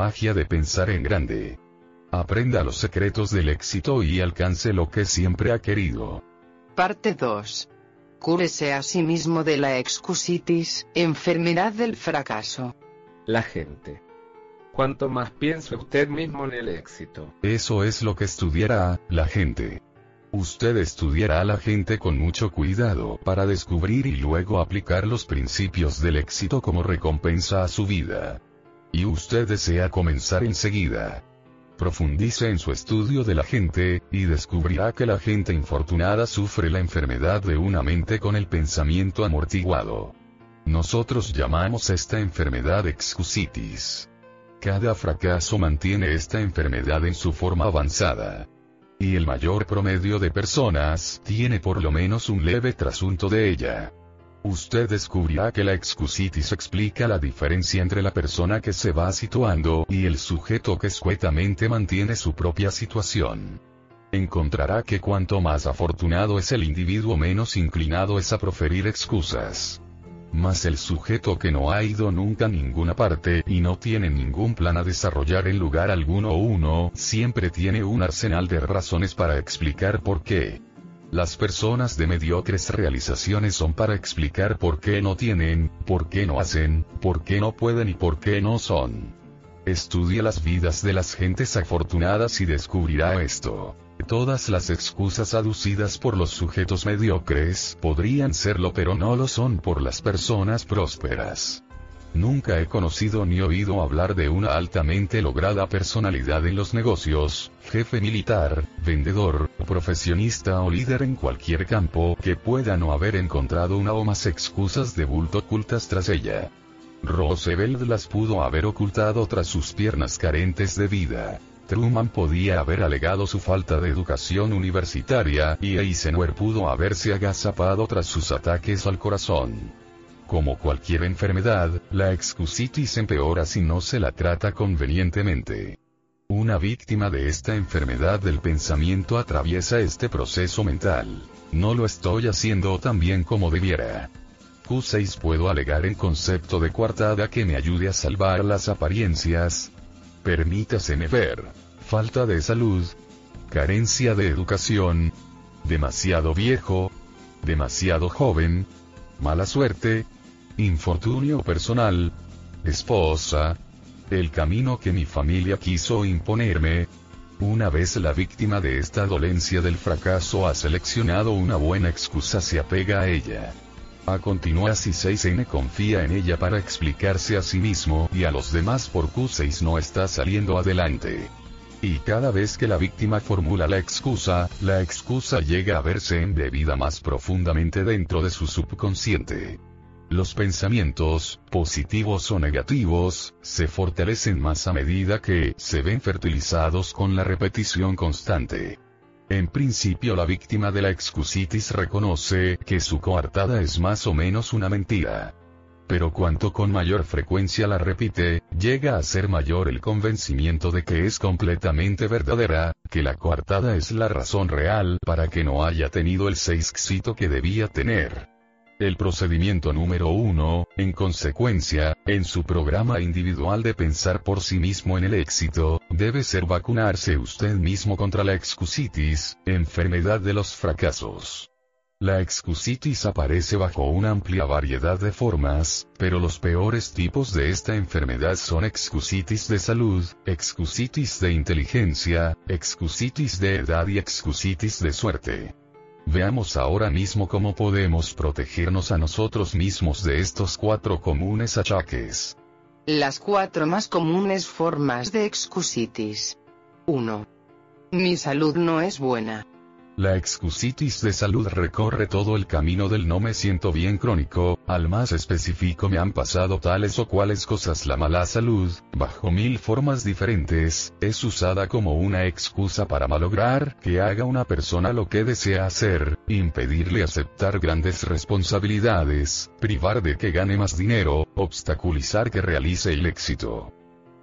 Magia de pensar en grande. Aprenda los secretos del éxito y alcance lo que siempre ha querido. Parte 2. Cúrese a sí mismo de la excusitis, enfermedad del fracaso. La gente. Cuanto más piensa usted mismo en el éxito, Eso es lo que estudiará la gente. Usted estudiará a la gente con mucho cuidado para descubrir y luego aplicar los principios del éxito como recompensa a su vida. Y usted desea comenzar enseguida. Profundice en su estudio de la gente, y descubrirá que la gente infortunada sufre la enfermedad de una mente con el pensamiento amortiguado. Nosotros llamamos esta enfermedad excusitis. Cada fracaso mantiene esta enfermedad en su forma avanzada. Y el mayor promedio de personas tiene por lo menos un leve trasunto de ella. Usted descubrirá que la excusitis explica la diferencia entre la persona que se va situando y el sujeto que escuetamente mantiene su propia situación. Encontrará que cuanto más afortunado es el individuo menos inclinado es a proferir excusas. Mas el sujeto que no ha ido nunca a ninguna parte y no tiene ningún plan a desarrollar en lugar alguno uno, siempre tiene un arsenal de razones para explicar por qué. Las personas de mediocres realizaciones son para explicar por qué no tienen, por qué no hacen, por qué no pueden y por qué no son. Estudia las vidas de las gentes afortunadas y descubrirá esto. Todas las excusas aducidas por los sujetos mediocres podrían serlo pero no lo son por las personas prósperas. Nunca he conocido ni oído hablar de una altamente lograda personalidad en los negocios, jefe militar, vendedor, profesionista o líder en cualquier campo que pueda no haber encontrado una o más excusas de bulto ocultas tras ella. Roosevelt las pudo haber ocultado tras sus piernas carentes de vida. Truman podía haber alegado su falta de educación universitaria y Eisenhower pudo haberse agazapado tras sus ataques al corazón. Como cualquier enfermedad, la excusitis empeora si no se la trata convenientemente. Una víctima de esta enfermedad del pensamiento atraviesa este proceso mental. No lo estoy haciendo tan bien como debiera. Q6 puedo alegar en concepto de coartada que me ayude a salvar las apariencias. Permítaseme ver. Falta de salud. Carencia de educación. Demasiado viejo. Demasiado joven. Mala suerte. Infortunio personal. Esposa. El camino que mi familia quiso imponerme. Una vez la víctima de esta dolencia del fracaso ha seleccionado una buena excusa se apega a ella. A continuación 6N confía en ella para explicarse a sí mismo y a los demás por Q6 no está saliendo adelante. Y cada vez que la víctima formula la excusa, la excusa llega a verse embebida más profundamente dentro de su subconsciente. Los pensamientos, positivos o negativos, se fortalecen más a medida que se ven fertilizados con la repetición constante. En principio la víctima de la excusitis reconoce que su coartada es más o menos una mentira. Pero cuanto con mayor frecuencia la repite, llega a ser mayor el convencimiento de que es completamente verdadera, que la coartada es la razón real para que no haya tenido el éxito que debía tener. El procedimiento número uno, en consecuencia, en su programa individual de pensar por sí mismo en el éxito, debe ser vacunarse usted mismo contra la excusitis, enfermedad de los fracasos. La excusitis aparece bajo una amplia variedad de formas, pero los peores tipos de esta enfermedad son excusitis de salud, excusitis de inteligencia, excusitis de edad y excusitis de suerte. Veamos ahora mismo cómo podemos protegernos a nosotros mismos de estos cuatro comunes achaques. Las cuatro más comunes formas de excusitis. 1. Mi salud no es buena. La excusitis de salud recorre todo el camino del no me siento bien crónico, al más específico me han pasado tales o cuales cosas. La mala salud, bajo mil formas diferentes, es usada como una excusa para malograr que haga una persona lo que desea hacer, impedirle aceptar grandes responsabilidades, privar de que gane más dinero, obstaculizar que realice el éxito.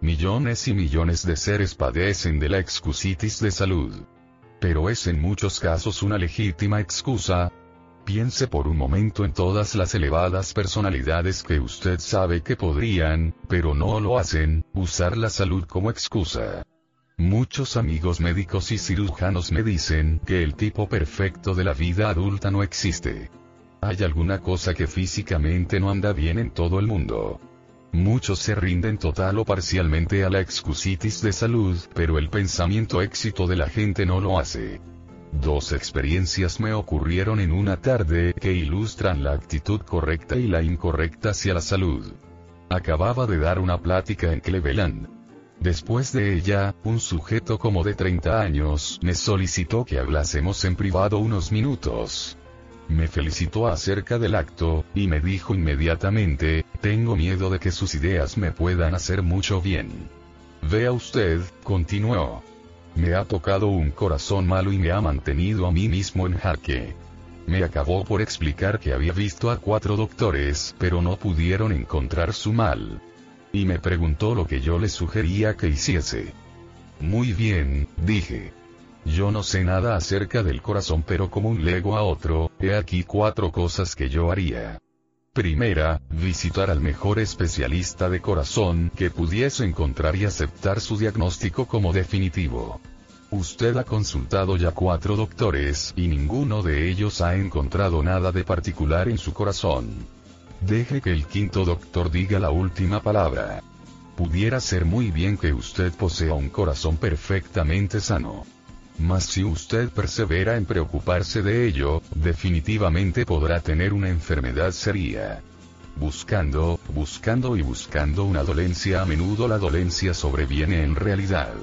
Millones y millones de seres padecen de la excusitis de salud pero es en muchos casos una legítima excusa. Piense por un momento en todas las elevadas personalidades que usted sabe que podrían, pero no lo hacen, usar la salud como excusa. Muchos amigos médicos y cirujanos me dicen que el tipo perfecto de la vida adulta no existe. Hay alguna cosa que físicamente no anda bien en todo el mundo. Muchos se rinden total o parcialmente a la excusitis de salud, pero el pensamiento éxito de la gente no lo hace. Dos experiencias me ocurrieron en una tarde que ilustran la actitud correcta y la incorrecta hacia la salud. Acababa de dar una plática en Cleveland. Después de ella, un sujeto como de 30 años me solicitó que hablásemos en privado unos minutos. Me felicitó acerca del acto, y me dijo inmediatamente, tengo miedo de que sus ideas me puedan hacer mucho bien. Vea usted, continuó. Me ha tocado un corazón malo y me ha mantenido a mí mismo en jaque. Me acabó por explicar que había visto a cuatro doctores, pero no pudieron encontrar su mal. Y me preguntó lo que yo le sugería que hiciese. Muy bien, dije. Yo no sé nada acerca del corazón pero como un lego a otro, he aquí cuatro cosas que yo haría. Primera, visitar al mejor especialista de corazón que pudiese encontrar y aceptar su diagnóstico como definitivo. Usted ha consultado ya cuatro doctores y ninguno de ellos ha encontrado nada de particular en su corazón. Deje que el quinto doctor diga la última palabra. Pudiera ser muy bien que usted posea un corazón perfectamente sano. Mas si usted persevera en preocuparse de ello, definitivamente podrá tener una enfermedad seria. Buscando, buscando y buscando una dolencia a menudo la dolencia sobreviene en realidad.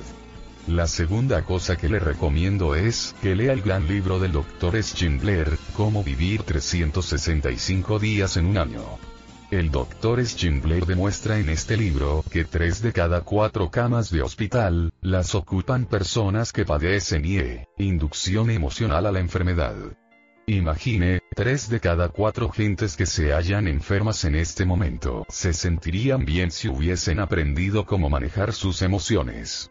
La segunda cosa que le recomiendo es que lea el gran libro del Dr. Schindler, Cómo vivir 365 días en un año. El doctor Schindler demuestra en este libro que tres de cada cuatro camas de hospital, las ocupan personas que padecen IE, inducción emocional a la enfermedad. Imagine, tres de cada cuatro gentes que se hallan enfermas en este momento se sentirían bien si hubiesen aprendido cómo manejar sus emociones.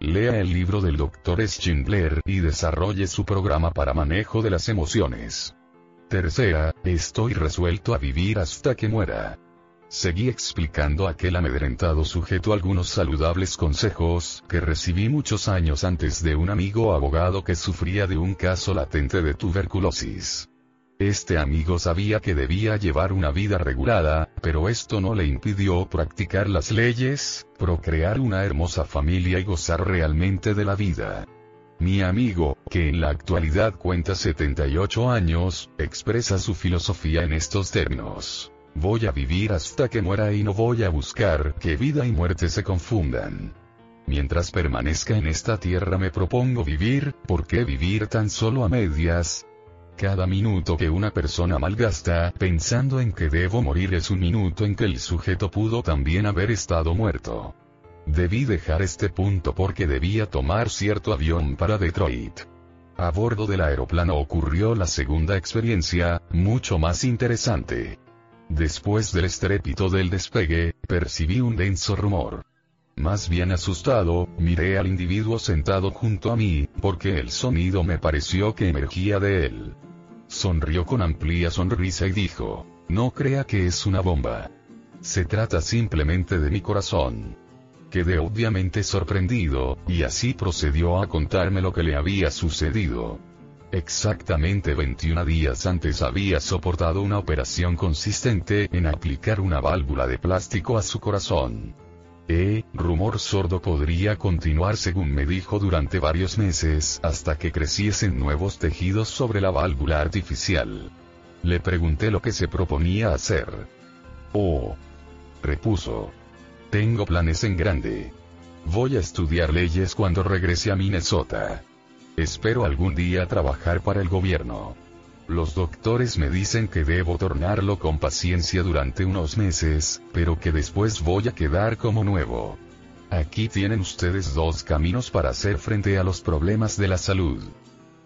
Lea el libro del Dr. Schindler y desarrolle su programa para manejo de las emociones. Tercera, estoy resuelto a vivir hasta que muera. Seguí explicando a aquel amedrentado sujeto algunos saludables consejos que recibí muchos años antes de un amigo abogado que sufría de un caso latente de tuberculosis. Este amigo sabía que debía llevar una vida regulada, pero esto no le impidió practicar las leyes, procrear una hermosa familia y gozar realmente de la vida. Mi amigo, que en la actualidad cuenta 78 años, expresa su filosofía en estos términos. Voy a vivir hasta que muera y no voy a buscar que vida y muerte se confundan. Mientras permanezca en esta tierra me propongo vivir, ¿por qué vivir tan solo a medias? Cada minuto que una persona malgasta pensando en que debo morir es un minuto en que el sujeto pudo también haber estado muerto. Debí dejar este punto porque debía tomar cierto avión para Detroit. A bordo del aeroplano ocurrió la segunda experiencia, mucho más interesante. Después del estrépito del despegue, percibí un denso rumor. Más bien asustado, miré al individuo sentado junto a mí, porque el sonido me pareció que emergía de él. Sonrió con amplia sonrisa y dijo, no crea que es una bomba. Se trata simplemente de mi corazón. Quedé obviamente sorprendido, y así procedió a contarme lo que le había sucedido. Exactamente 21 días antes había soportado una operación consistente en aplicar una válvula de plástico a su corazón. Eh, rumor sordo podría continuar según me dijo durante varios meses hasta que creciesen nuevos tejidos sobre la válvula artificial. Le pregunté lo que se proponía hacer. Oh. Repuso. Tengo planes en grande. Voy a estudiar leyes cuando regrese a Minnesota. Espero algún día trabajar para el gobierno. Los doctores me dicen que debo tornarlo con paciencia durante unos meses, pero que después voy a quedar como nuevo. Aquí tienen ustedes dos caminos para hacer frente a los problemas de la salud.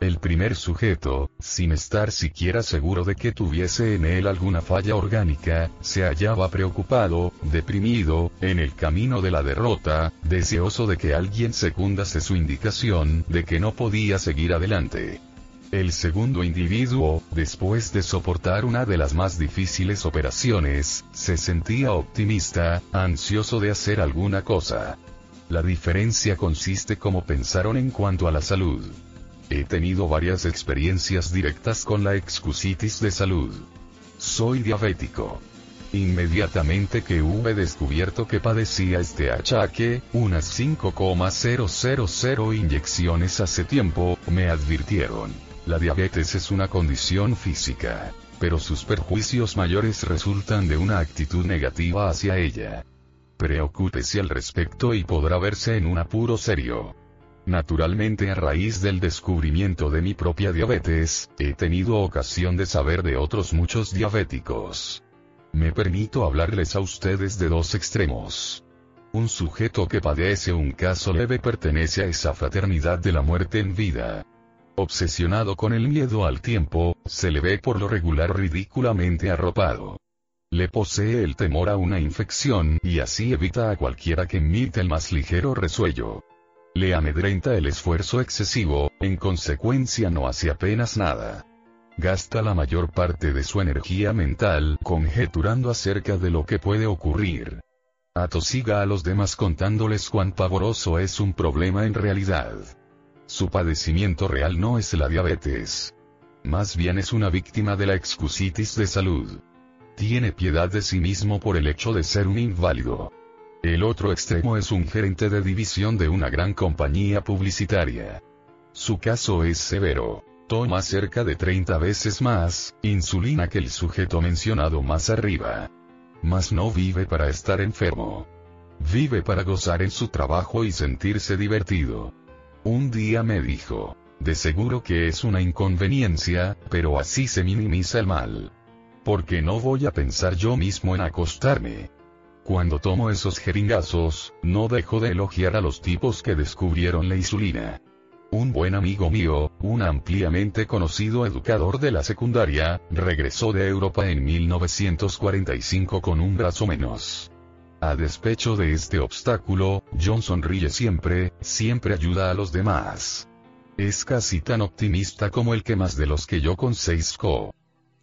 El primer sujeto, sin estar siquiera seguro de que tuviese en él alguna falla orgánica, se hallaba preocupado, deprimido, en el camino de la derrota, deseoso de que alguien secundase su indicación de que no podía seguir adelante. El segundo individuo, después de soportar una de las más difíciles operaciones, se sentía optimista, ansioso de hacer alguna cosa. La diferencia consiste como pensaron en cuanto a la salud. He tenido varias experiencias directas con la excusitis de salud. Soy diabético. Inmediatamente que hube descubierto que padecía este achaque, unas 5,000 inyecciones hace tiempo, me advirtieron. La diabetes es una condición física. Pero sus perjuicios mayores resultan de una actitud negativa hacia ella. Preocúpese al respecto y podrá verse en un apuro serio. Naturalmente a raíz del descubrimiento de mi propia diabetes, he tenido ocasión de saber de otros muchos diabéticos. Me permito hablarles a ustedes de dos extremos. Un sujeto que padece un caso leve pertenece a esa fraternidad de la muerte en vida. Obsesionado con el miedo al tiempo, se le ve por lo regular ridículamente arropado. Le posee el temor a una infección y así evita a cualquiera que emite el más ligero resuello. Le amedrenta el esfuerzo excesivo, en consecuencia no hace apenas nada. Gasta la mayor parte de su energía mental conjeturando acerca de lo que puede ocurrir. Atosiga a los demás contándoles cuán pavoroso es un problema en realidad. Su padecimiento real no es la diabetes. Más bien es una víctima de la excusitis de salud. Tiene piedad de sí mismo por el hecho de ser un inválido. El otro extremo es un gerente de división de una gran compañía publicitaria. Su caso es severo. Toma cerca de 30 veces más insulina que el sujeto mencionado más arriba. Mas no vive para estar enfermo. Vive para gozar en su trabajo y sentirse divertido. Un día me dijo, de seguro que es una inconveniencia, pero así se minimiza el mal. Porque no voy a pensar yo mismo en acostarme. Cuando tomo esos jeringazos, no dejo de elogiar a los tipos que descubrieron la insulina. Un buen amigo mío, un ampliamente conocido educador de la secundaria, regresó de Europa en 1945 con un brazo menos. A despecho de este obstáculo, John sonríe siempre, siempre ayuda a los demás. Es casi tan optimista como el que más de los que yo con Seisco.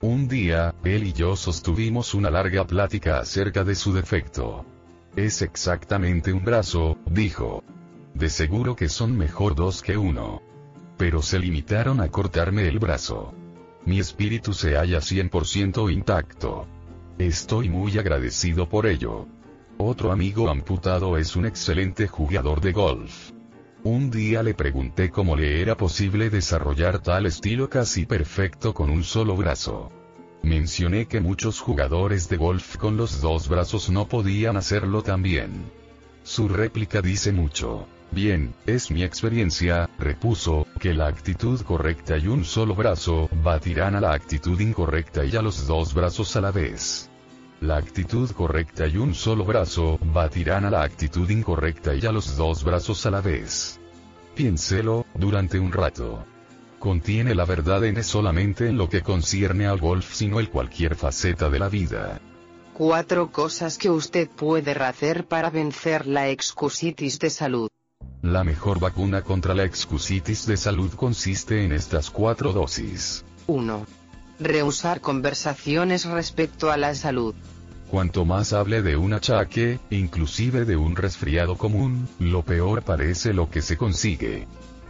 Un día, él y yo sostuvimos una larga plática acerca de su defecto. Es exactamente un brazo, dijo. De seguro que son mejor dos que uno. Pero se limitaron a cortarme el brazo. Mi espíritu se halla 100% intacto. Estoy muy agradecido por ello. Otro amigo amputado es un excelente jugador de golf. Un día le pregunté cómo le era posible desarrollar tal estilo casi perfecto con un solo brazo. Mencioné que muchos jugadores de golf con los dos brazos no podían hacerlo tan bien. Su réplica dice mucho. Bien, es mi experiencia, repuso, que la actitud correcta y un solo brazo batirán a la actitud incorrecta y a los dos brazos a la vez. La actitud correcta y un solo brazo batirán a la actitud incorrecta y a los dos brazos a la vez. Piénselo, durante un rato. Contiene la verdad en solamente en lo que concierne al golf sino en cualquier faceta de la vida. Cuatro cosas que usted puede hacer para vencer la excusitis de salud. La mejor vacuna contra la excusitis de salud consiste en estas cuatro dosis. 1. Rehusar conversaciones respecto a la salud. Cuanto más hable de un achaque, inclusive de un resfriado común, lo peor parece lo que se consigue.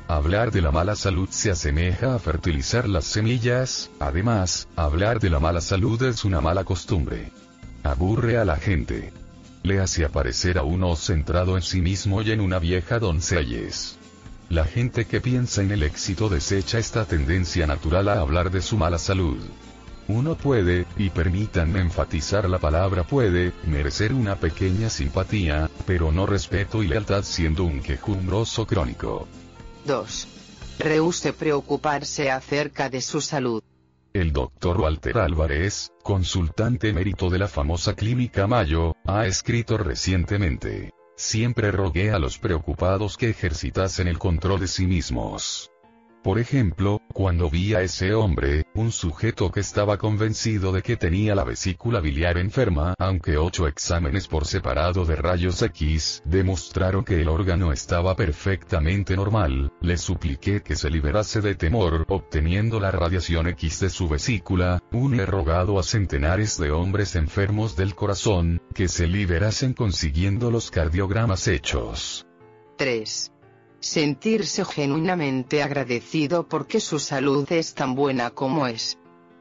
Hablar de la mala salud se asemeja a fertilizar las semillas, además, hablar de la mala salud es una mala costumbre. Aburre a la gente. Le hace aparecer a uno centrado en sí mismo y en una vieja doncelles. La gente que piensa en el éxito desecha esta tendencia natural a hablar de su mala salud. Uno puede, y permítanme enfatizar la palabra puede, merecer una pequeña simpatía, pero no respeto y lealtad siendo un quejumbroso crónico. 2. Rehúse preocuparse acerca de su salud. El doctor Walter Álvarez, consultante emérito de la famosa clínica Mayo, ha escrito recientemente. Siempre rogué a los preocupados que ejercitasen el control de sí mismos. Por ejemplo, cuando vi a ese hombre, un sujeto que estaba convencido de que tenía la vesícula biliar enferma, aunque ocho exámenes por separado de rayos X demostraron que el órgano estaba perfectamente normal, le supliqué que se liberase de temor obteniendo la radiación X de su vesícula, un he rogado a centenares de hombres enfermos del corazón, que se liberasen consiguiendo los cardiogramas hechos. 3 sentirse genuinamente agradecido porque su salud es tan buena como es.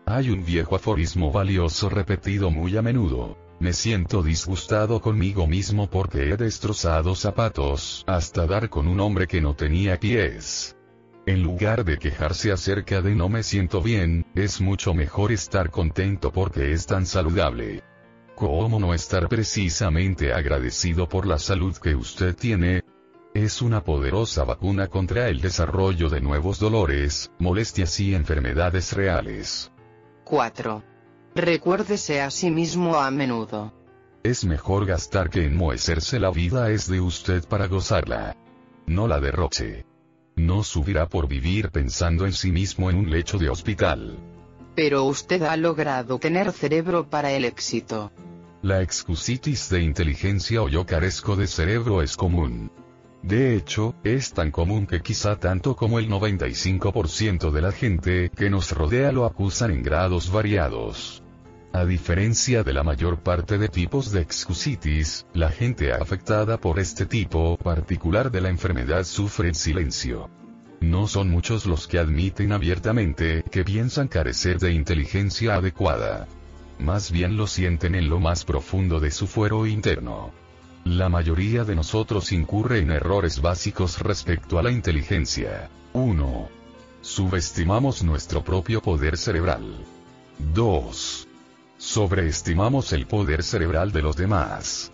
Hay un viejo aforismo valioso repetido muy a menudo. Me siento disgustado conmigo mismo porque he destrozado zapatos hasta dar con un hombre que no tenía pies. En lugar de quejarse acerca de no me siento bien, es mucho mejor estar contento porque es tan saludable. ¿Cómo no estar precisamente agradecido por la salud que usted tiene? Es una poderosa vacuna contra el desarrollo de nuevos dolores, molestias y enfermedades reales. 4. Recuérdese a sí mismo a menudo. Es mejor gastar que enmohecerse la vida es de usted para gozarla. No la derroche. No subirá por vivir pensando en sí mismo en un lecho de hospital. Pero usted ha logrado tener cerebro para el éxito. La excusitis de inteligencia o yo carezco de cerebro es común. De hecho, es tan común que quizá tanto como el 95% de la gente que nos rodea lo acusan en grados variados. A diferencia de la mayor parte de tipos de excusitis, la gente afectada por este tipo particular de la enfermedad sufre en silencio. No son muchos los que admiten abiertamente que piensan carecer de inteligencia adecuada. Más bien lo sienten en lo más profundo de su fuero interno. La mayoría de nosotros incurre en errores básicos respecto a la inteligencia. 1. Subestimamos nuestro propio poder cerebral. 2. Sobreestimamos el poder cerebral de los demás.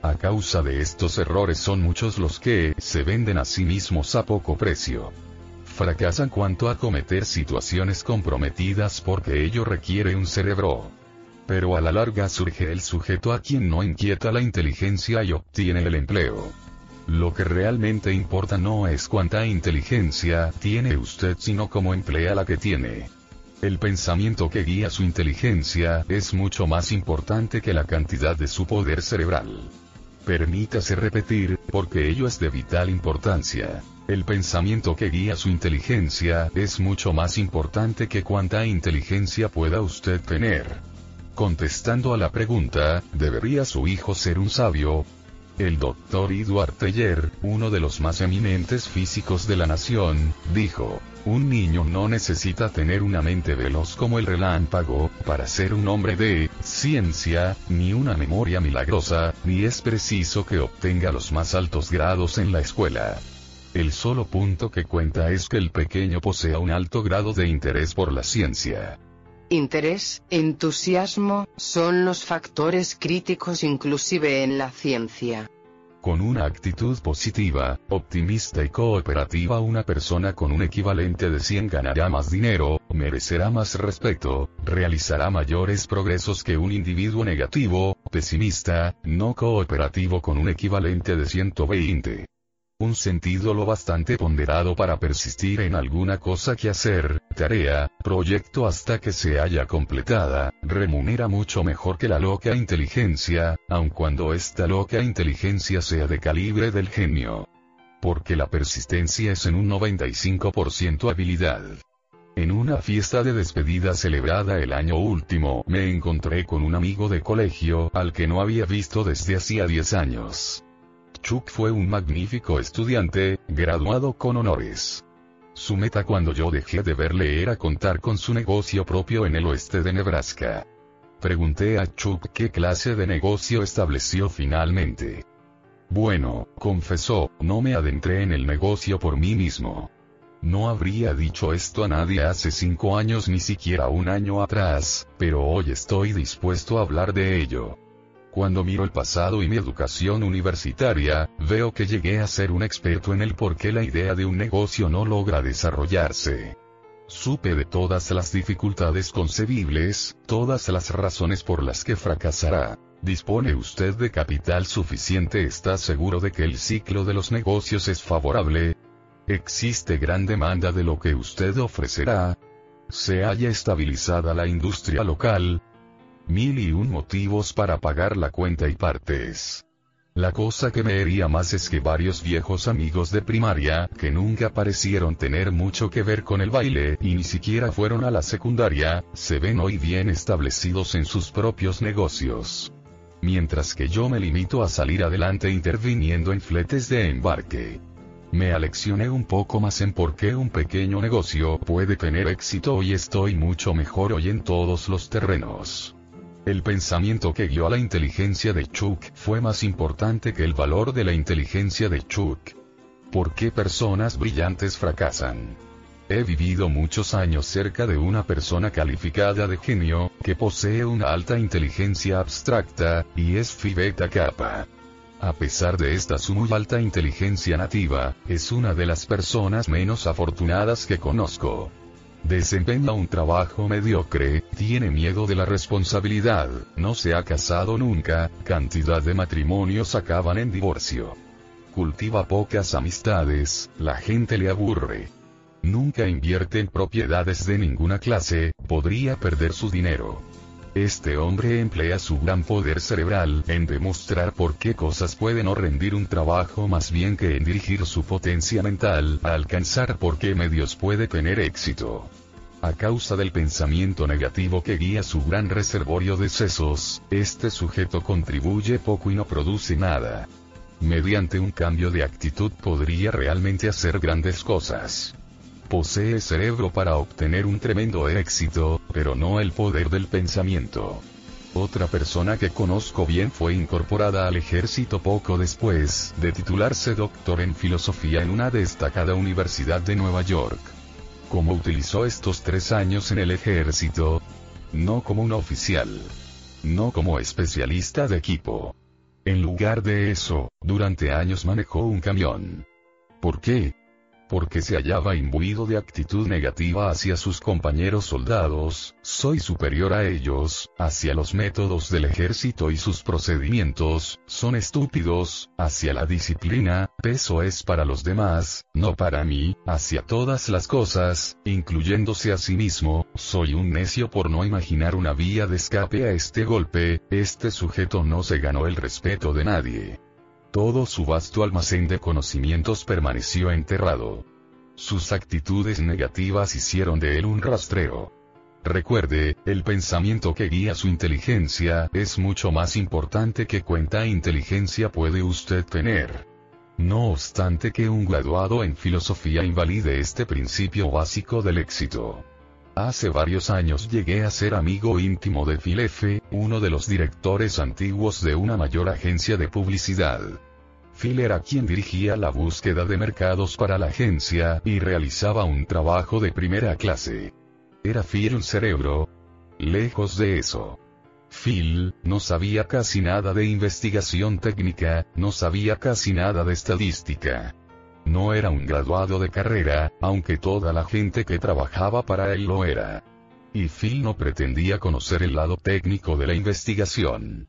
A causa de estos errores son muchos los que se venden a sí mismos a poco precio. Fracasan cuanto a cometer situaciones comprometidas porque ello requiere un cerebro pero a la larga surge el sujeto a quien no inquieta la inteligencia y obtiene el empleo. Lo que realmente importa no es cuánta inteligencia tiene usted sino cómo emplea la que tiene. El pensamiento que guía su inteligencia es mucho más importante que la cantidad de su poder cerebral. Permítase repetir, porque ello es de vital importancia. El pensamiento que guía su inteligencia es mucho más importante que cuánta inteligencia pueda usted tener. Contestando a la pregunta, ¿debería su hijo ser un sabio? El doctor Edward Teller, uno de los más eminentes físicos de la nación, dijo, un niño no necesita tener una mente veloz como el relámpago, para ser un hombre de ciencia, ni una memoria milagrosa, ni es preciso que obtenga los más altos grados en la escuela. El solo punto que cuenta es que el pequeño posea un alto grado de interés por la ciencia. Interés, entusiasmo, son los factores críticos inclusive en la ciencia. Con una actitud positiva, optimista y cooperativa una persona con un equivalente de 100 ganará más dinero, merecerá más respeto, realizará mayores progresos que un individuo negativo, pesimista, no cooperativo con un equivalente de 120 un sentido lo bastante ponderado para persistir en alguna cosa que hacer, tarea, proyecto hasta que se haya completada, remunera mucho mejor que la loca inteligencia, aun cuando esta loca inteligencia sea de calibre del genio. Porque la persistencia es en un 95% habilidad. En una fiesta de despedida celebrada el año último, me encontré con un amigo de colegio al que no había visto desde hacía 10 años. Chuck fue un magnífico estudiante, graduado con honores. Su meta cuando yo dejé de verle era contar con su negocio propio en el oeste de Nebraska. Pregunté a Chuck qué clase de negocio estableció finalmente. Bueno, confesó, no me adentré en el negocio por mí mismo. No habría dicho esto a nadie hace cinco años ni siquiera un año atrás, pero hoy estoy dispuesto a hablar de ello. Cuando miro el pasado y mi educación universitaria, veo que llegué a ser un experto en el por qué la idea de un negocio no logra desarrollarse. Supe de todas las dificultades concebibles, todas las razones por las que fracasará. ¿Dispone usted de capital suficiente? ¿Está seguro de que el ciclo de los negocios es favorable? ¿Existe gran demanda de lo que usted ofrecerá? ¿Se haya estabilizada la industria local? Mil y un motivos para pagar la cuenta y partes. La cosa que me hería más es que varios viejos amigos de primaria, que nunca parecieron tener mucho que ver con el baile, y ni siquiera fueron a la secundaria, se ven hoy bien establecidos en sus propios negocios. Mientras que yo me limito a salir adelante interviniendo en fletes de embarque. Me aleccioné un poco más en por qué un pequeño negocio puede tener éxito y estoy mucho mejor hoy en todos los terrenos. El pensamiento que guió a la inteligencia de Chuck fue más importante que el valor de la inteligencia de Chuck. ¿Por qué personas brillantes fracasan? He vivido muchos años cerca de una persona calificada de genio, que posee una alta inteligencia abstracta, y es Phi Beta Kappa. A pesar de esta su muy alta inteligencia nativa, es una de las personas menos afortunadas que conozco. Desempeña un trabajo mediocre, tiene miedo de la responsabilidad, no se ha casado nunca, cantidad de matrimonios acaban en divorcio. Cultiva pocas amistades, la gente le aburre. Nunca invierte en propiedades de ninguna clase, podría perder su dinero. Este hombre emplea su gran poder cerebral en demostrar por qué cosas pueden o rendir un trabajo más bien que en dirigir su potencia mental a alcanzar por qué medios puede tener éxito. A causa del pensamiento negativo que guía su gran reservorio de sesos, este sujeto contribuye poco y no produce nada. Mediante un cambio de actitud podría realmente hacer grandes cosas posee cerebro para obtener un tremendo éxito, pero no el poder del pensamiento. Otra persona que conozco bien fue incorporada al ejército poco después de titularse doctor en filosofía en una destacada universidad de Nueva York. ¿Cómo utilizó estos tres años en el ejército? No como un oficial. No como especialista de equipo. En lugar de eso, durante años manejó un camión. ¿Por qué? Porque se hallaba imbuido de actitud negativa hacia sus compañeros soldados, soy superior a ellos, hacia los métodos del ejército y sus procedimientos, son estúpidos, hacia la disciplina, peso es para los demás, no para mí, hacia todas las cosas, incluyéndose a sí mismo, soy un necio por no imaginar una vía de escape a este golpe, este sujeto no se ganó el respeto de nadie. Todo su vasto almacén de conocimientos permaneció enterrado. Sus actitudes negativas hicieron de él un rastreo. Recuerde, el pensamiento que guía su inteligencia es mucho más importante que cuenta inteligencia puede usted tener. No obstante que un graduado en filosofía invalide este principio básico del éxito. Hace varios años llegué a ser amigo íntimo de Phil F., uno de los directores antiguos de una mayor agencia de publicidad. Phil era quien dirigía la búsqueda de mercados para la agencia y realizaba un trabajo de primera clase. ¿Era Phil un cerebro? Lejos de eso. Phil, no sabía casi nada de investigación técnica, no sabía casi nada de estadística. No era un graduado de carrera, aunque toda la gente que trabajaba para él lo era. Y Phil no pretendía conocer el lado técnico de la investigación.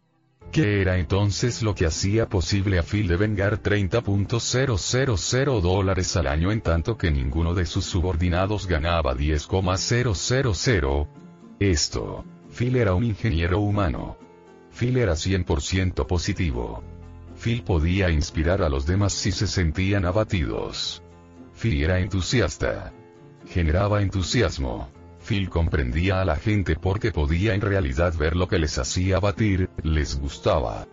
¿Qué era entonces lo que hacía posible a Phil de vengar 30.000 dólares al año en tanto que ninguno de sus subordinados ganaba 10,000? Esto. Phil era un ingeniero humano. Phil era 100% positivo. Phil podía inspirar a los demás si se sentían abatidos. Phil era entusiasta. Generaba entusiasmo. Phil comprendía a la gente porque podía en realidad ver lo que les hacía batir, les gustaba.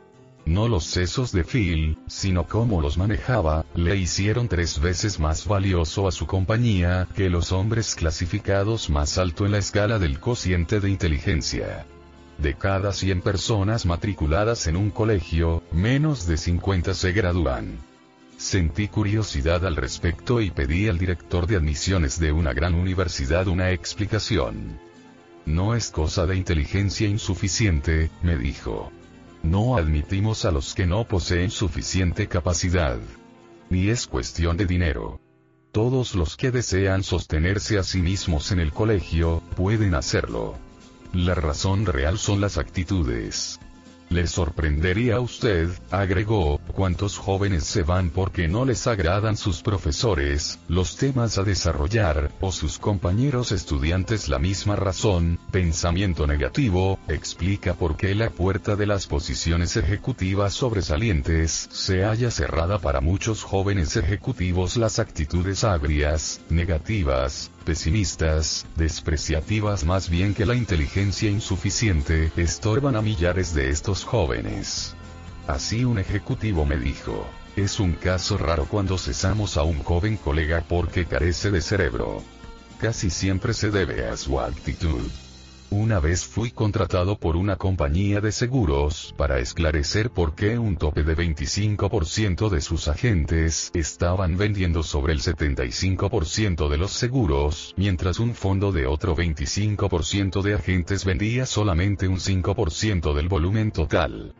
No los sesos de Phil, sino cómo los manejaba, le hicieron tres veces más valioso a su compañía que los hombres clasificados más alto en la escala del cociente de inteligencia. De cada 100 personas matriculadas en un colegio, menos de 50 se gradúan. Sentí curiosidad al respecto y pedí al director de admisiones de una gran universidad una explicación. No es cosa de inteligencia insuficiente, me dijo. No admitimos a los que no poseen suficiente capacidad. Ni es cuestión de dinero. Todos los que desean sostenerse a sí mismos en el colegio, pueden hacerlo. La razón real son las actitudes. Le sorprendería a usted, agregó, cuántos jóvenes se van porque no les agradan sus profesores, los temas a desarrollar, o sus compañeros estudiantes la misma razón, pensamiento negativo, explica por qué la puerta de las posiciones ejecutivas sobresalientes se halla cerrada para muchos jóvenes ejecutivos las actitudes agrias, negativas, pesimistas, despreciativas más bien que la inteligencia insuficiente, estorban a millares de estos jóvenes. Así un ejecutivo me dijo, es un caso raro cuando cesamos a un joven colega porque carece de cerebro. Casi siempre se debe a su actitud. Una vez fui contratado por una compañía de seguros para esclarecer por qué un tope de 25% de sus agentes estaban vendiendo sobre el 75% de los seguros, mientras un fondo de otro 25% de agentes vendía solamente un 5% del volumen total.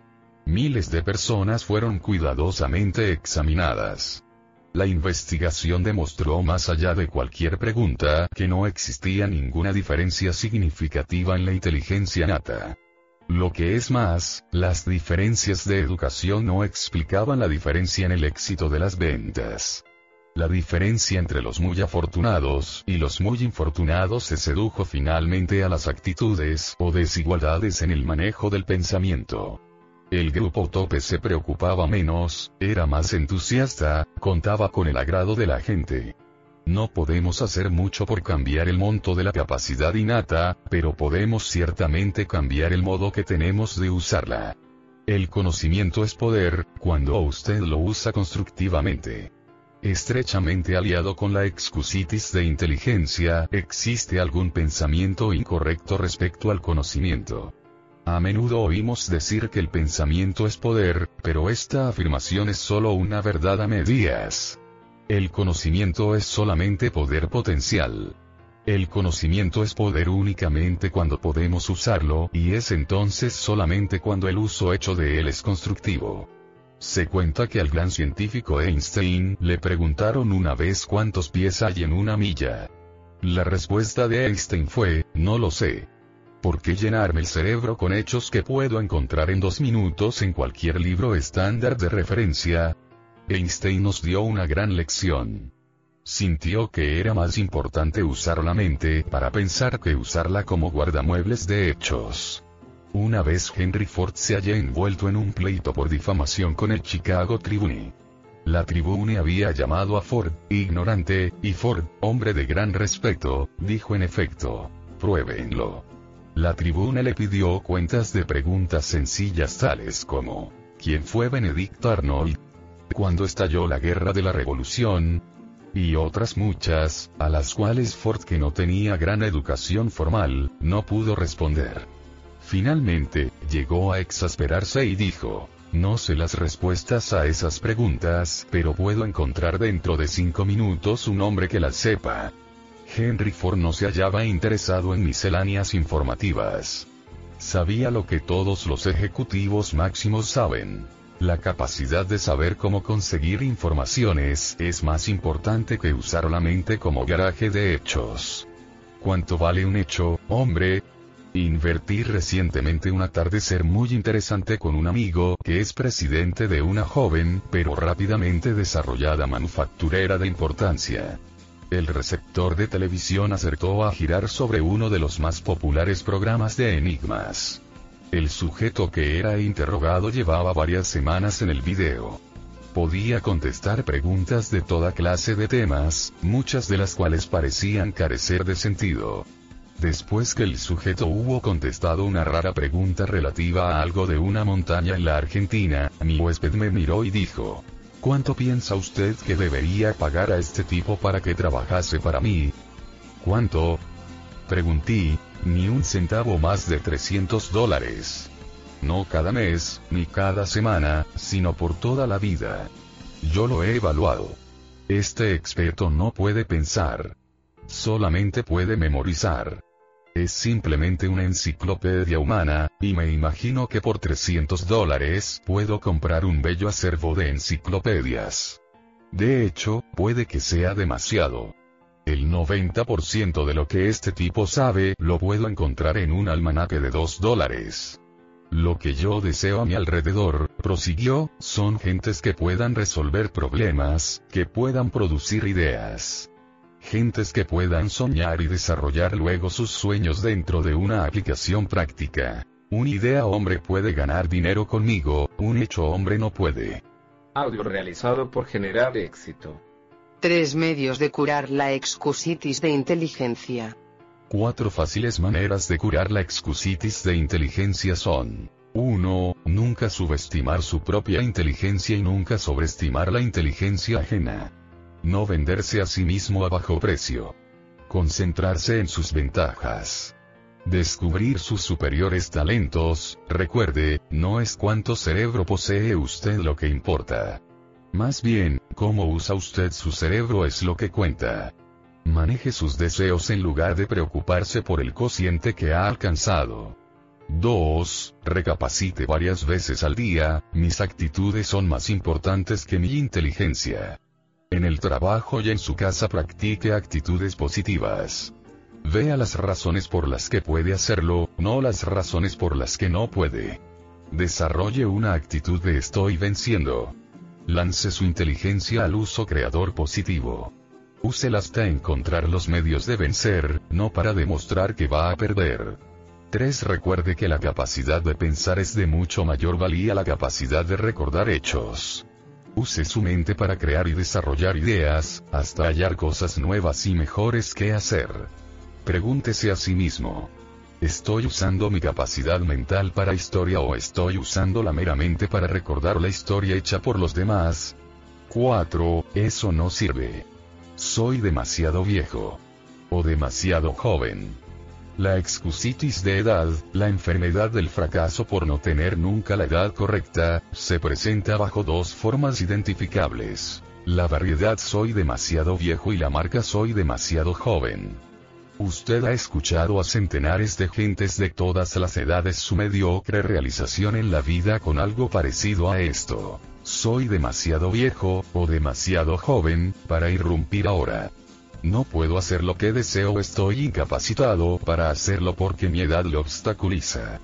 Miles de personas fueron cuidadosamente examinadas. La investigación demostró más allá de cualquier pregunta que no existía ninguna diferencia significativa en la inteligencia nata. Lo que es más, las diferencias de educación no explicaban la diferencia en el éxito de las ventas. La diferencia entre los muy afortunados y los muy infortunados se sedujo finalmente a las actitudes o desigualdades en el manejo del pensamiento. El grupo tope se preocupaba menos, era más entusiasta, contaba con el agrado de la gente. No podemos hacer mucho por cambiar el monto de la capacidad innata, pero podemos ciertamente cambiar el modo que tenemos de usarla. El conocimiento es poder, cuando usted lo usa constructivamente. Estrechamente aliado con la excusitis de inteligencia, existe algún pensamiento incorrecto respecto al conocimiento. A menudo oímos decir que el pensamiento es poder, pero esta afirmación es solo una verdad a medias. El conocimiento es solamente poder potencial. El conocimiento es poder únicamente cuando podemos usarlo, y es entonces solamente cuando el uso hecho de él es constructivo. Se cuenta que al gran científico Einstein le preguntaron una vez cuántos pies hay en una milla. La respuesta de Einstein fue, no lo sé. ¿Por qué llenarme el cerebro con hechos que puedo encontrar en dos minutos en cualquier libro estándar de referencia? Einstein nos dio una gran lección. Sintió que era más importante usar la mente para pensar que usarla como guardamuebles de hechos. Una vez Henry Ford se halló envuelto en un pleito por difamación con el Chicago Tribune. La Tribune había llamado a Ford, ignorante, y Ford, hombre de gran respeto, dijo en efecto, pruébenlo. La tribuna le pidió cuentas de preguntas sencillas tales como, ¿quién fue Benedict Arnold? ¿Cuándo estalló la guerra de la revolución? Y otras muchas, a las cuales Ford que no tenía gran educación formal, no pudo responder. Finalmente, llegó a exasperarse y dijo, no sé las respuestas a esas preguntas, pero puedo encontrar dentro de cinco minutos un hombre que las sepa. Henry Ford no se hallaba interesado en misceláneas informativas. Sabía lo que todos los ejecutivos máximos saben. La capacidad de saber cómo conseguir informaciones es más importante que usar la mente como garaje de hechos. ¿Cuánto vale un hecho, hombre? Invertí recientemente un atardecer muy interesante con un amigo que es presidente de una joven, pero rápidamente desarrollada manufacturera de importancia. El receptor de televisión acertó a girar sobre uno de los más populares programas de enigmas. El sujeto que era interrogado llevaba varias semanas en el video. Podía contestar preguntas de toda clase de temas, muchas de las cuales parecían carecer de sentido. Después que el sujeto hubo contestado una rara pregunta relativa a algo de una montaña en la Argentina, mi huésped me miró y dijo, ¿Cuánto piensa usted que debería pagar a este tipo para que trabajase para mí? ¿Cuánto? Pregunté, Ni un centavo más de 300 dólares. No cada mes, ni cada semana, sino por toda la vida. Yo lo he evaluado. Este experto no puede pensar. Solamente puede memorizar. Es simplemente una enciclopedia humana, y me imagino que por 300 dólares puedo comprar un bello acervo de enciclopedias. De hecho, puede que sea demasiado. El 90% de lo que este tipo sabe lo puedo encontrar en un almanaque de 2 dólares. Lo que yo deseo a mi alrededor, prosiguió, son gentes que puedan resolver problemas, que puedan producir ideas. Gentes que puedan soñar y desarrollar luego sus sueños dentro de una aplicación práctica. Un idea hombre puede ganar dinero conmigo, un hecho hombre no puede. Audio realizado por Generar Éxito. Tres medios de curar la excusitis de inteligencia. Cuatro fáciles maneras de curar la excusitis de inteligencia son 1. Nunca subestimar su propia inteligencia y nunca sobreestimar la inteligencia ajena. No venderse a sí mismo a bajo precio. Concentrarse en sus ventajas. Descubrir sus superiores talentos, recuerde, no es cuánto cerebro posee usted lo que importa. Más bien, cómo usa usted su cerebro es lo que cuenta. Maneje sus deseos en lugar de preocuparse por el cociente que ha alcanzado. 2. Recapacite varias veces al día, mis actitudes son más importantes que mi inteligencia. En el trabajo y en su casa practique actitudes positivas. Vea las razones por las que puede hacerlo, no las razones por las que no puede. Desarrolle una actitud de estoy venciendo. Lance su inteligencia al uso creador positivo. Úsela hasta encontrar los medios de vencer, no para demostrar que va a perder. 3. Recuerde que la capacidad de pensar es de mucho mayor valía la capacidad de recordar hechos. Use su mente para crear y desarrollar ideas, hasta hallar cosas nuevas y mejores que hacer. Pregúntese a sí mismo. ¿Estoy usando mi capacidad mental para historia o estoy usándola meramente para recordar la historia hecha por los demás? 4. Eso no sirve. Soy demasiado viejo. O demasiado joven. La excusitis de edad, la enfermedad del fracaso por no tener nunca la edad correcta, se presenta bajo dos formas identificables. La variedad soy demasiado viejo y la marca soy demasiado joven. Usted ha escuchado a centenares de gentes de todas las edades su mediocre realización en la vida con algo parecido a esto. Soy demasiado viejo, o demasiado joven, para irrumpir ahora. No puedo hacer lo que deseo, estoy incapacitado para hacerlo porque mi edad lo obstaculiza.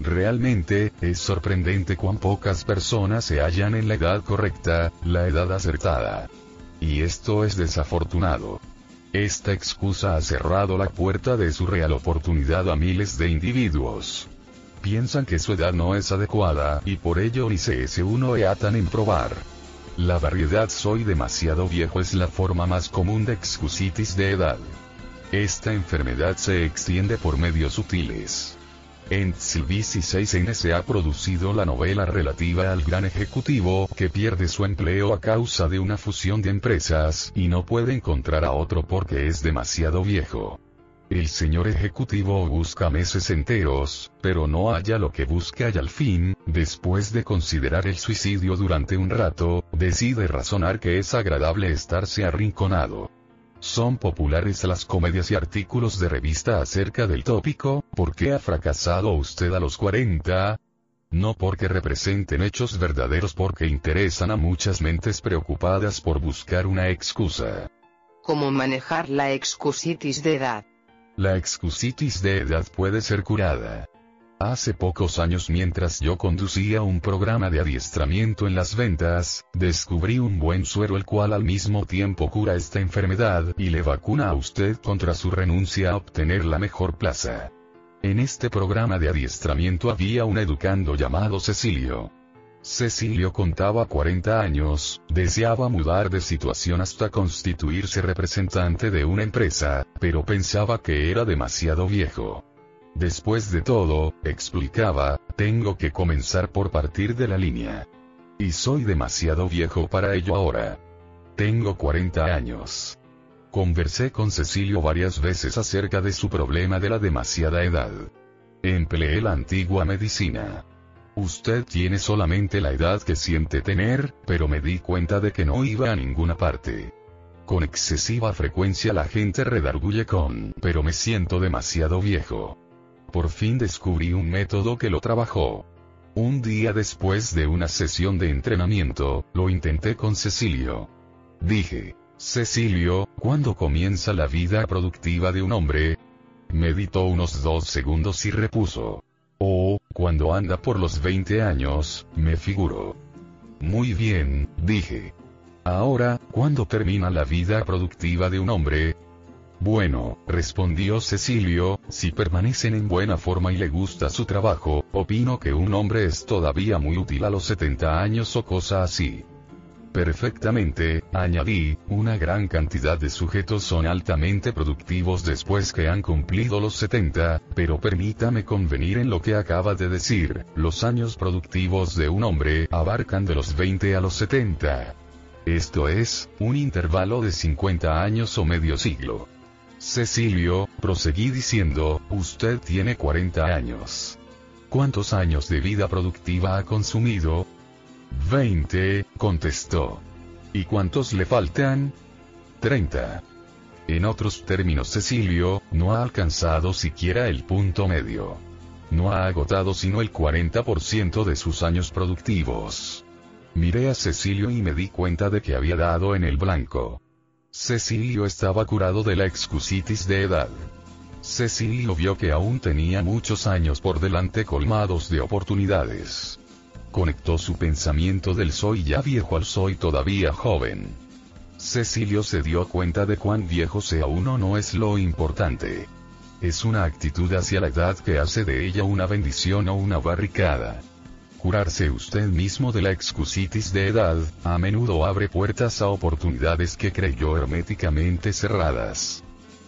Realmente, es sorprendente cuán pocas personas se hallan en la edad correcta, la edad acertada. Y esto es desafortunado. Esta excusa ha cerrado la puerta de su real oportunidad a miles de individuos. Piensan que su edad no es adecuada, y por ello ni se uno e atan en probar. La variedad soy demasiado viejo es la forma más común de excusitis de edad. Esta enfermedad se extiende por medios sutiles. En CBC 6N se ha producido la novela relativa al gran ejecutivo que pierde su empleo a causa de una fusión de empresas y no puede encontrar a otro porque es demasiado viejo. El señor ejecutivo busca meses enteros, pero no halla lo que busca y al fin, después de considerar el suicidio durante un rato, decide razonar que es agradable estarse arrinconado. Son populares las comedias y artículos de revista acerca del tópico, ¿por qué ha fracasado usted a los 40? No porque representen hechos verdaderos porque interesan a muchas mentes preocupadas por buscar una excusa. ¿Cómo manejar la excusitis de edad? La excusitis de edad puede ser curada. Hace pocos años mientras yo conducía un programa de adiestramiento en las ventas, descubrí un buen suero el cual al mismo tiempo cura esta enfermedad y le vacuna a usted contra su renuncia a obtener la mejor plaza. En este programa de adiestramiento había un educando llamado Cecilio. Cecilio contaba 40 años, deseaba mudar de situación hasta constituirse representante de una empresa, pero pensaba que era demasiado viejo. Después de todo, explicaba, tengo que comenzar por partir de la línea. Y soy demasiado viejo para ello ahora. Tengo 40 años. Conversé con Cecilio varias veces acerca de su problema de la demasiada edad. Empleé la antigua medicina. Usted tiene solamente la edad que siente tener, pero me di cuenta de que no iba a ninguna parte. Con excesiva frecuencia la gente redarguye con, pero me siento demasiado viejo. Por fin descubrí un método que lo trabajó. Un día después de una sesión de entrenamiento, lo intenté con Cecilio. Dije, Cecilio, ¿cuándo comienza la vida productiva de un hombre? Meditó unos dos segundos y repuso. Oh, cuando anda por los 20 años, me figuro. Muy bien, dije. Ahora, ¿cuándo termina la vida productiva de un hombre? Bueno, respondió Cecilio, si permanecen en buena forma y le gusta su trabajo, opino que un hombre es todavía muy útil a los 70 años o cosa así. Perfectamente, añadí, una gran cantidad de sujetos son altamente productivos después que han cumplido los 70, pero permítame convenir en lo que acaba de decir, los años productivos de un hombre abarcan de los 20 a los 70. Esto es, un intervalo de 50 años o medio siglo. Cecilio, proseguí diciendo, usted tiene 40 años. ¿Cuántos años de vida productiva ha consumido? 20, contestó. ¿Y cuántos le faltan? 30. En otros términos, Cecilio, no ha alcanzado siquiera el punto medio. No ha agotado sino el 40% de sus años productivos. Miré a Cecilio y me di cuenta de que había dado en el blanco. Cecilio estaba curado de la excusitis de edad. Cecilio vio que aún tenía muchos años por delante colmados de oportunidades. Conectó su pensamiento del soy ya viejo al soy todavía joven. Cecilio se dio cuenta de cuán viejo sea uno no es lo importante. Es una actitud hacia la edad que hace de ella una bendición o una barricada. Curarse usted mismo de la excusitis de edad, a menudo abre puertas a oportunidades que creyó herméticamente cerradas.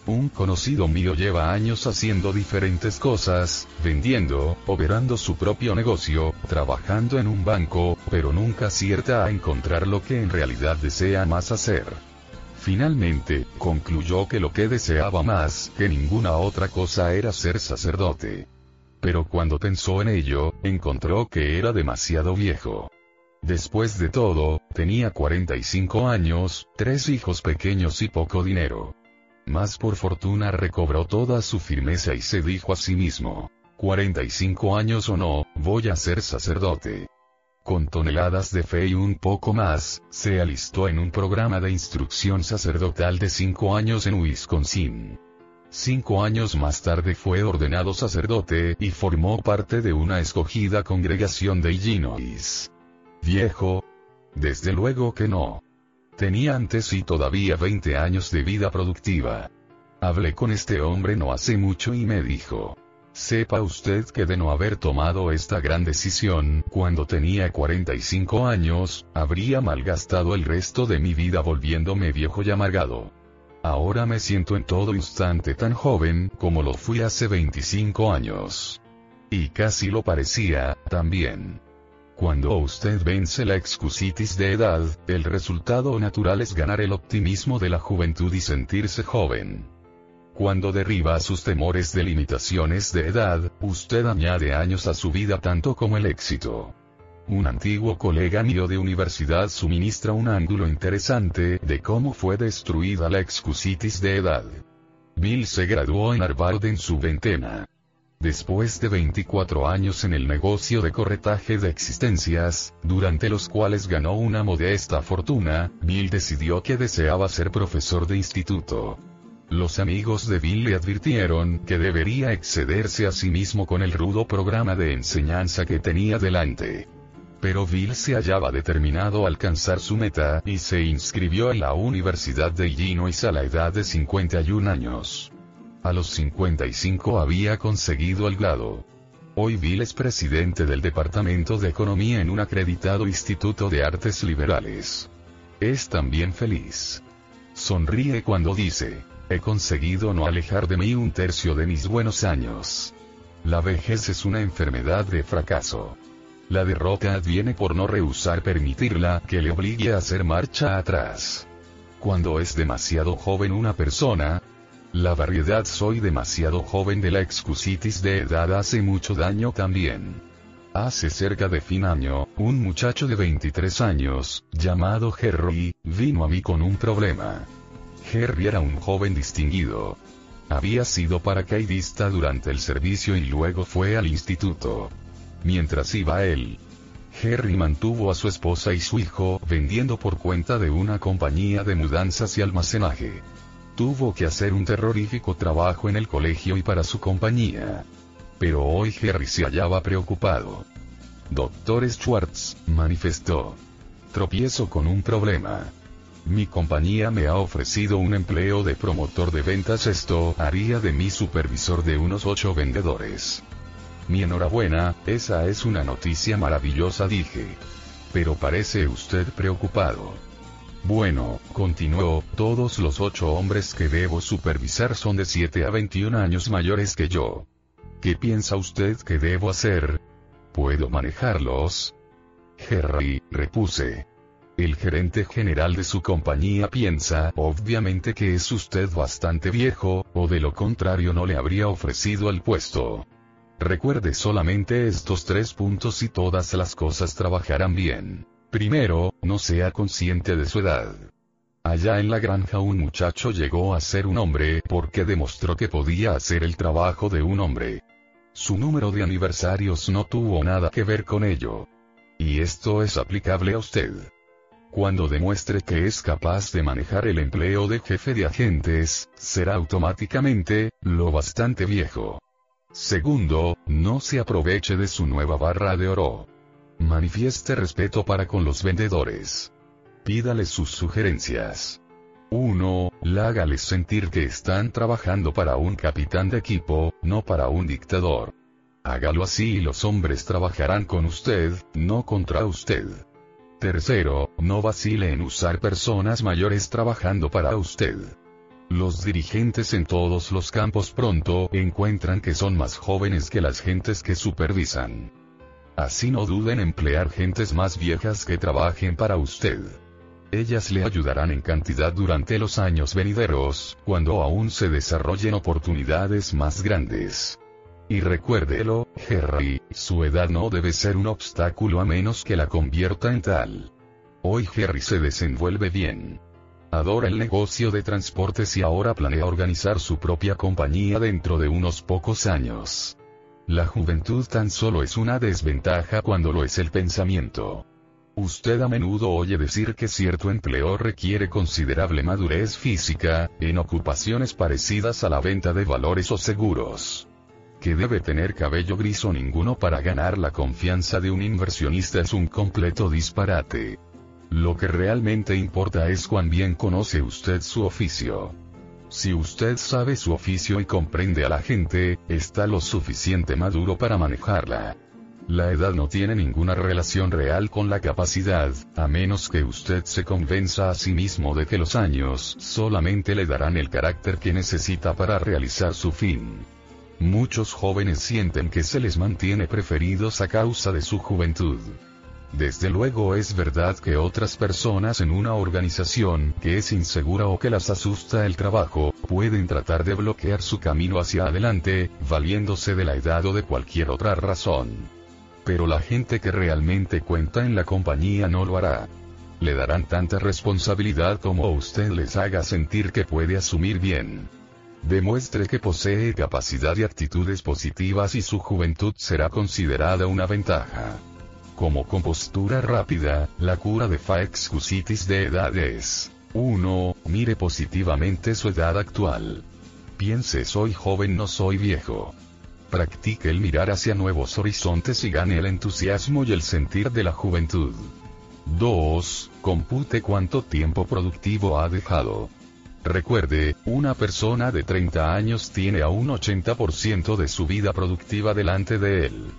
Un conocido mío lleva años haciendo diferentes cosas, vendiendo, operando su propio negocio, trabajando en un banco, pero nunca acierta a encontrar lo que en realidad desea más hacer. Finalmente, concluyó que lo que deseaba más que ninguna otra cosa era ser sacerdote pero cuando pensó en ello, encontró que era demasiado viejo. Después de todo, tenía 45 años, tres hijos pequeños y poco dinero. Mas por fortuna recobró toda su firmeza y se dijo a sí mismo, 45 años o no, voy a ser sacerdote. Con toneladas de fe y un poco más, se alistó en un programa de instrucción sacerdotal de 5 años en Wisconsin. Cinco años más tarde fue ordenado sacerdote y formó parte de una escogida congregación de Illinois. Viejo. Desde luego que no. Tenía antes y todavía 20 años de vida productiva. Hablé con este hombre no hace mucho y me dijo. Sepa usted que de no haber tomado esta gran decisión, cuando tenía 45 años, habría malgastado el resto de mi vida volviéndome viejo y amargado. Ahora me siento en todo instante tan joven como lo fui hace 25 años. Y casi lo parecía, también. Cuando usted vence la excusitis de edad, el resultado natural es ganar el optimismo de la juventud y sentirse joven. Cuando derriba sus temores de limitaciones de edad, usted añade años a su vida tanto como el éxito. Un antiguo colega mío de universidad suministra un ángulo interesante de cómo fue destruida la excusitis de edad. Bill se graduó en Harvard en su veintena. Después de 24 años en el negocio de corretaje de existencias, durante los cuales ganó una modesta fortuna, Bill decidió que deseaba ser profesor de instituto. Los amigos de Bill le advirtieron que debería excederse a sí mismo con el rudo programa de enseñanza que tenía delante pero Bill se hallaba determinado a alcanzar su meta, y se inscribió en la Universidad de Illinois a la edad de 51 años. A los 55 había conseguido el grado. Hoy Bill es presidente del Departamento de Economía en un acreditado Instituto de Artes Liberales. Es también feliz. Sonríe cuando dice, he conseguido no alejar de mí un tercio de mis buenos años. La vejez es una enfermedad de fracaso. La derrota viene por no rehusar permitirla que le obligue a hacer marcha atrás. Cuando es demasiado joven una persona, la variedad soy demasiado joven de la excusitis de edad hace mucho daño también. Hace cerca de fin año, un muchacho de 23 años, llamado Harry, vino a mí con un problema. Harry era un joven distinguido. Había sido paracaidista durante el servicio y luego fue al instituto. Mientras iba él, Harry mantuvo a su esposa y su hijo vendiendo por cuenta de una compañía de mudanzas y almacenaje. Tuvo que hacer un terrorífico trabajo en el colegio y para su compañía. Pero hoy Harry se hallaba preocupado. Doctor Schwartz, manifestó. Tropiezo con un problema. Mi compañía me ha ofrecido un empleo de promotor de ventas. Esto haría de mí supervisor de unos ocho vendedores. Mi enhorabuena, esa es una noticia maravillosa dije. Pero parece usted preocupado. Bueno, continuó, todos los ocho hombres que debo supervisar son de 7 a 21 años mayores que yo. ¿Qué piensa usted que debo hacer? ¿Puedo manejarlos? Harry, repuse. El gerente general de su compañía piensa, obviamente, que es usted bastante viejo, o de lo contrario no le habría ofrecido el puesto. Recuerde solamente estos tres puntos y todas las cosas trabajarán bien. Primero, no sea consciente de su edad. Allá en la granja un muchacho llegó a ser un hombre porque demostró que podía hacer el trabajo de un hombre. Su número de aniversarios no tuvo nada que ver con ello. Y esto es aplicable a usted. Cuando demuestre que es capaz de manejar el empleo de jefe de agentes, será automáticamente, lo bastante viejo. Segundo, no se aproveche de su nueva barra de oro. Manifieste respeto para con los vendedores. Pídale sus sugerencias. 1. Hágales sentir que están trabajando para un capitán de equipo, no para un dictador. Hágalo así y los hombres trabajarán con usted, no contra usted. Tercero, no vacile en usar personas mayores trabajando para usted. Los dirigentes en todos los campos pronto encuentran que son más jóvenes que las gentes que supervisan. Así no duden en emplear gentes más viejas que trabajen para usted. Ellas le ayudarán en cantidad durante los años venideros, cuando aún se desarrollen oportunidades más grandes. Y recuérdelo, Harry, su edad no debe ser un obstáculo a menos que la convierta en tal. Hoy Harry se desenvuelve bien. Adora el negocio de transportes y ahora planea organizar su propia compañía dentro de unos pocos años. La juventud tan solo es una desventaja cuando lo es el pensamiento. Usted a menudo oye decir que cierto empleo requiere considerable madurez física, en ocupaciones parecidas a la venta de valores o seguros. Que debe tener cabello gris o ninguno para ganar la confianza de un inversionista es un completo disparate. Lo que realmente importa es cuán bien conoce usted su oficio. Si usted sabe su oficio y comprende a la gente, está lo suficiente maduro para manejarla. La edad no tiene ninguna relación real con la capacidad, a menos que usted se convenza a sí mismo de que los años solamente le darán el carácter que necesita para realizar su fin. Muchos jóvenes sienten que se les mantiene preferidos a causa de su juventud. Desde luego es verdad que otras personas en una organización que es insegura o que las asusta el trabajo, pueden tratar de bloquear su camino hacia adelante, valiéndose de la edad o de cualquier otra razón pero la gente que realmente cuenta en la compañía no lo hará. Le darán tanta responsabilidad como usted les haga sentir que puede asumir bien. Demuestre que posee capacidad y actitudes positivas y su juventud será considerada una ventaja. Como compostura rápida, la cura de fa excusitis de edad es 1. Mire positivamente su edad actual. Piense soy joven no soy viejo. Practique el mirar hacia nuevos horizontes y gane el entusiasmo y el sentir de la juventud. 2. Compute cuánto tiempo productivo ha dejado. Recuerde, una persona de 30 años tiene a un 80% de su vida productiva delante de él.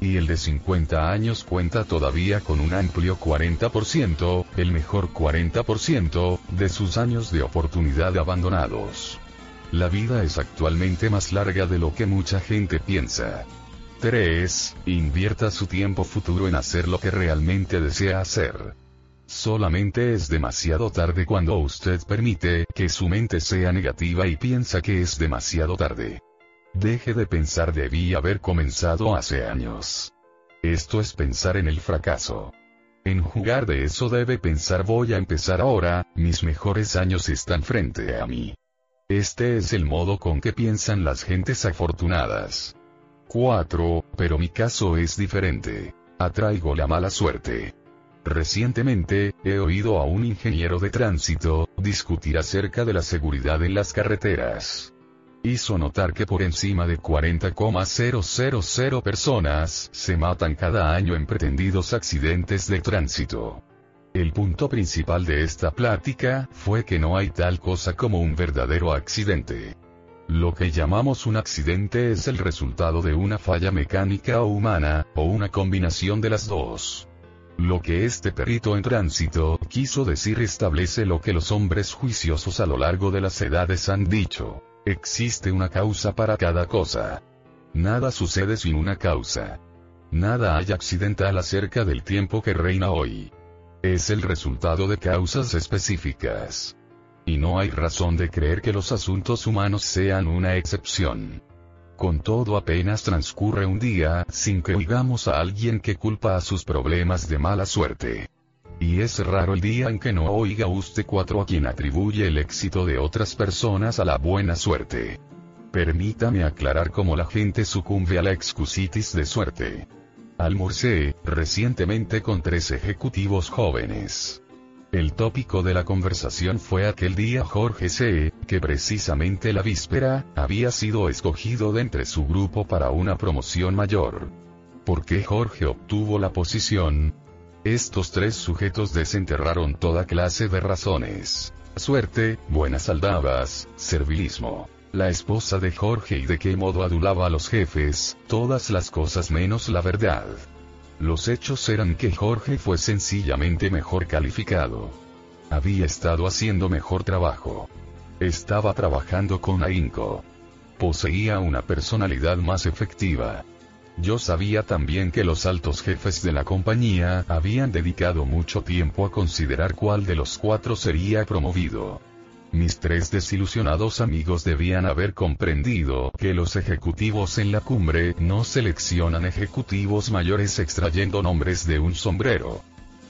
Y el de 50 años cuenta todavía con un amplio 40%, el mejor 40%, de sus años de oportunidad abandonados. La vida es actualmente más larga de lo que mucha gente piensa. 3. Invierta su tiempo futuro en hacer lo que realmente desea hacer. Solamente es demasiado tarde cuando usted permite que su mente sea negativa y piensa que es demasiado tarde. Deje de pensar debí haber comenzado hace años. Esto es pensar en el fracaso. En jugar de eso debe pensar voy a empezar ahora, mis mejores años están frente a mí. Este es el modo con que piensan las gentes afortunadas. 4. Pero mi caso es diferente. Atraigo la mala suerte. Recientemente, he oído a un ingeniero de tránsito, discutir acerca de la seguridad en las carreteras hizo notar que por encima de 40,000 personas se matan cada año en pretendidos accidentes de tránsito. El punto principal de esta plática fue que no hay tal cosa como un verdadero accidente. Lo que llamamos un accidente es el resultado de una falla mecánica o humana, o una combinación de las dos. Lo que este perito en tránsito quiso decir establece lo que los hombres juiciosos a lo largo de las edades han dicho. Existe una causa para cada cosa. Nada sucede sin una causa. Nada hay accidental acerca del tiempo que reina hoy. Es el resultado de causas específicas. Y no hay razón de creer que los asuntos humanos sean una excepción. Con todo apenas transcurre un día sin que oigamos a alguien que culpa a sus problemas de mala suerte. Y es raro el día en que no oiga usted cuatro a quien atribuye el éxito de otras personas a la buena suerte. Permítame aclarar cómo la gente sucumbe a la excusitis de suerte. Almorcé, recientemente con tres ejecutivos jóvenes. El tópico de la conversación fue aquel día Jorge C., que precisamente la víspera, había sido escogido de entre su grupo para una promoción mayor. ¿Por qué Jorge obtuvo la posición? Estos tres sujetos desenterraron toda clase de razones. Suerte, buenas aldabas, servilismo. La esposa de Jorge y de qué modo adulaba a los jefes, todas las cosas menos la verdad. Los hechos eran que Jorge fue sencillamente mejor calificado. Había estado haciendo mejor trabajo. Estaba trabajando con ahínco. Poseía una personalidad más efectiva. Yo sabía también que los altos jefes de la compañía habían dedicado mucho tiempo a considerar cuál de los cuatro sería promovido. Mis tres desilusionados amigos debían haber comprendido que los ejecutivos en la cumbre no seleccionan ejecutivos mayores extrayendo nombres de un sombrero.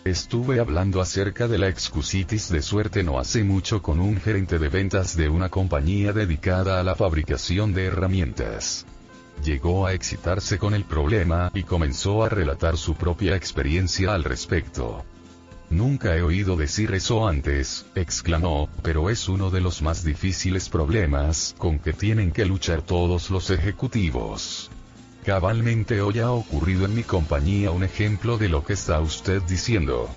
Estuve hablando acerca de la excusitis de suerte no hace mucho con un gerente de ventas de una compañía dedicada a la fabricación de herramientas. Llegó a excitarse con el problema y comenzó a relatar su propia experiencia al respecto. Nunca he oído decir eso antes, exclamó, pero es uno de los más difíciles problemas con que tienen que luchar todos los ejecutivos. Cabalmente hoy ha ocurrido en mi compañía un ejemplo de lo que está usted diciendo.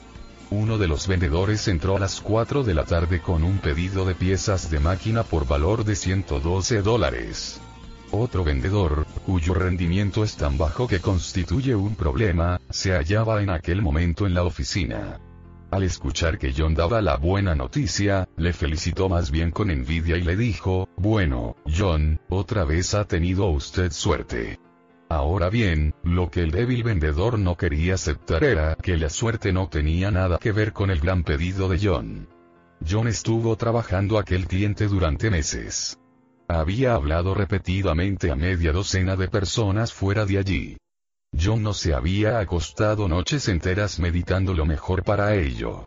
Uno de los vendedores entró a las 4 de la tarde con un pedido de piezas de máquina por valor de 112 dólares. Otro vendedor, cuyo rendimiento es tan bajo que constituye un problema, se hallaba en aquel momento en la oficina. Al escuchar que John daba la buena noticia, le felicitó más bien con envidia y le dijo, bueno, John, otra vez ha tenido usted suerte. Ahora bien, lo que el débil vendedor no quería aceptar era que la suerte no tenía nada que ver con el gran pedido de John. John estuvo trabajando aquel cliente durante meses. Había hablado repetidamente a media docena de personas fuera de allí. John no se había acostado noches enteras meditando lo mejor para ello.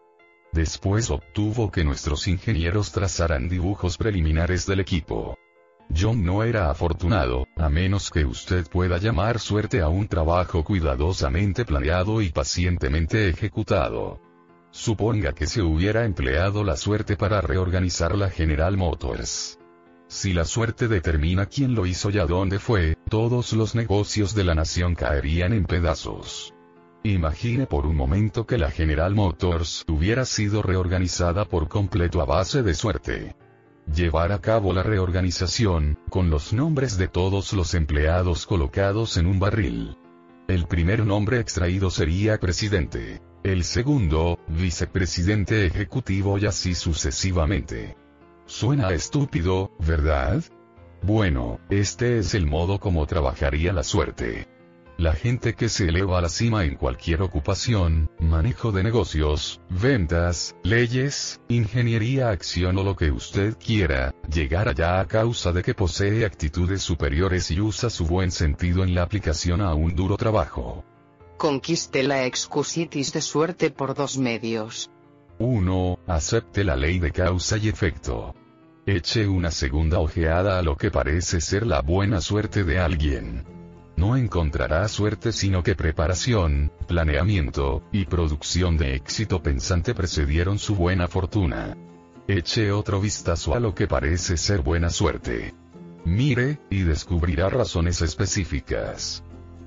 Después obtuvo que nuestros ingenieros trazaran dibujos preliminares del equipo. John no era afortunado, a menos que usted pueda llamar suerte a un trabajo cuidadosamente planeado y pacientemente ejecutado. Suponga que se hubiera empleado la suerte para reorganizar la General Motors. Si la suerte determina quién lo hizo y a dónde fue, todos los negocios de la nación caerían en pedazos. Imagine por un momento que la General Motors hubiera sido reorganizada por completo a base de suerte. Llevar a cabo la reorganización, con los nombres de todos los empleados colocados en un barril. El primer nombre extraído sería presidente. El segundo, vicepresidente ejecutivo y así sucesivamente. Suena estúpido, ¿verdad? Bueno, este es el modo como trabajaría la suerte. La gente que se eleva a la cima en cualquier ocupación, manejo de negocios, ventas, leyes, ingeniería, acción o lo que usted quiera, llegar allá a causa de que posee actitudes superiores y usa su buen sentido en la aplicación a un duro trabajo. Conquiste la excusitis de suerte por dos medios. 1. Acepte la ley de causa y efecto. Eche una segunda ojeada a lo que parece ser la buena suerte de alguien no encontrará suerte sino que preparación, planeamiento, y producción de éxito pensante precedieron su buena fortuna. Eche otro vistazo a lo que parece ser buena suerte. Mire, y descubrirá razones específicas.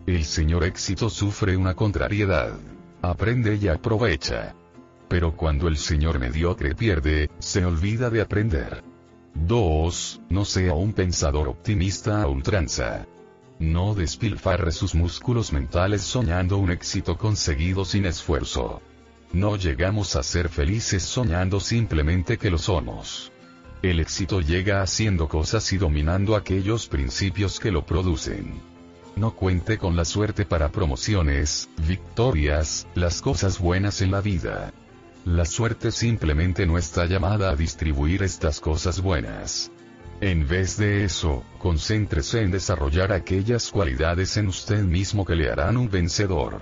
El señor éxito sufre una contrariedad. Aprende y aprovecha. Pero cuando el señor mediocre pierde, se olvida de aprender. 2. No sea un pensador optimista a ultranza. No despilfarre sus músculos mentales soñando un éxito conseguido sin esfuerzo. No llegamos a ser felices soñando simplemente que lo somos. El éxito llega haciendo cosas y dominando aquellos principios que lo producen. No cuente con la suerte para promociones, victorias, las cosas buenas en la vida. La suerte simplemente no está llamada a distribuir estas cosas buenas. En vez de eso, concéntrese en desarrollar aquellas cualidades en usted mismo que le harán un vencedor.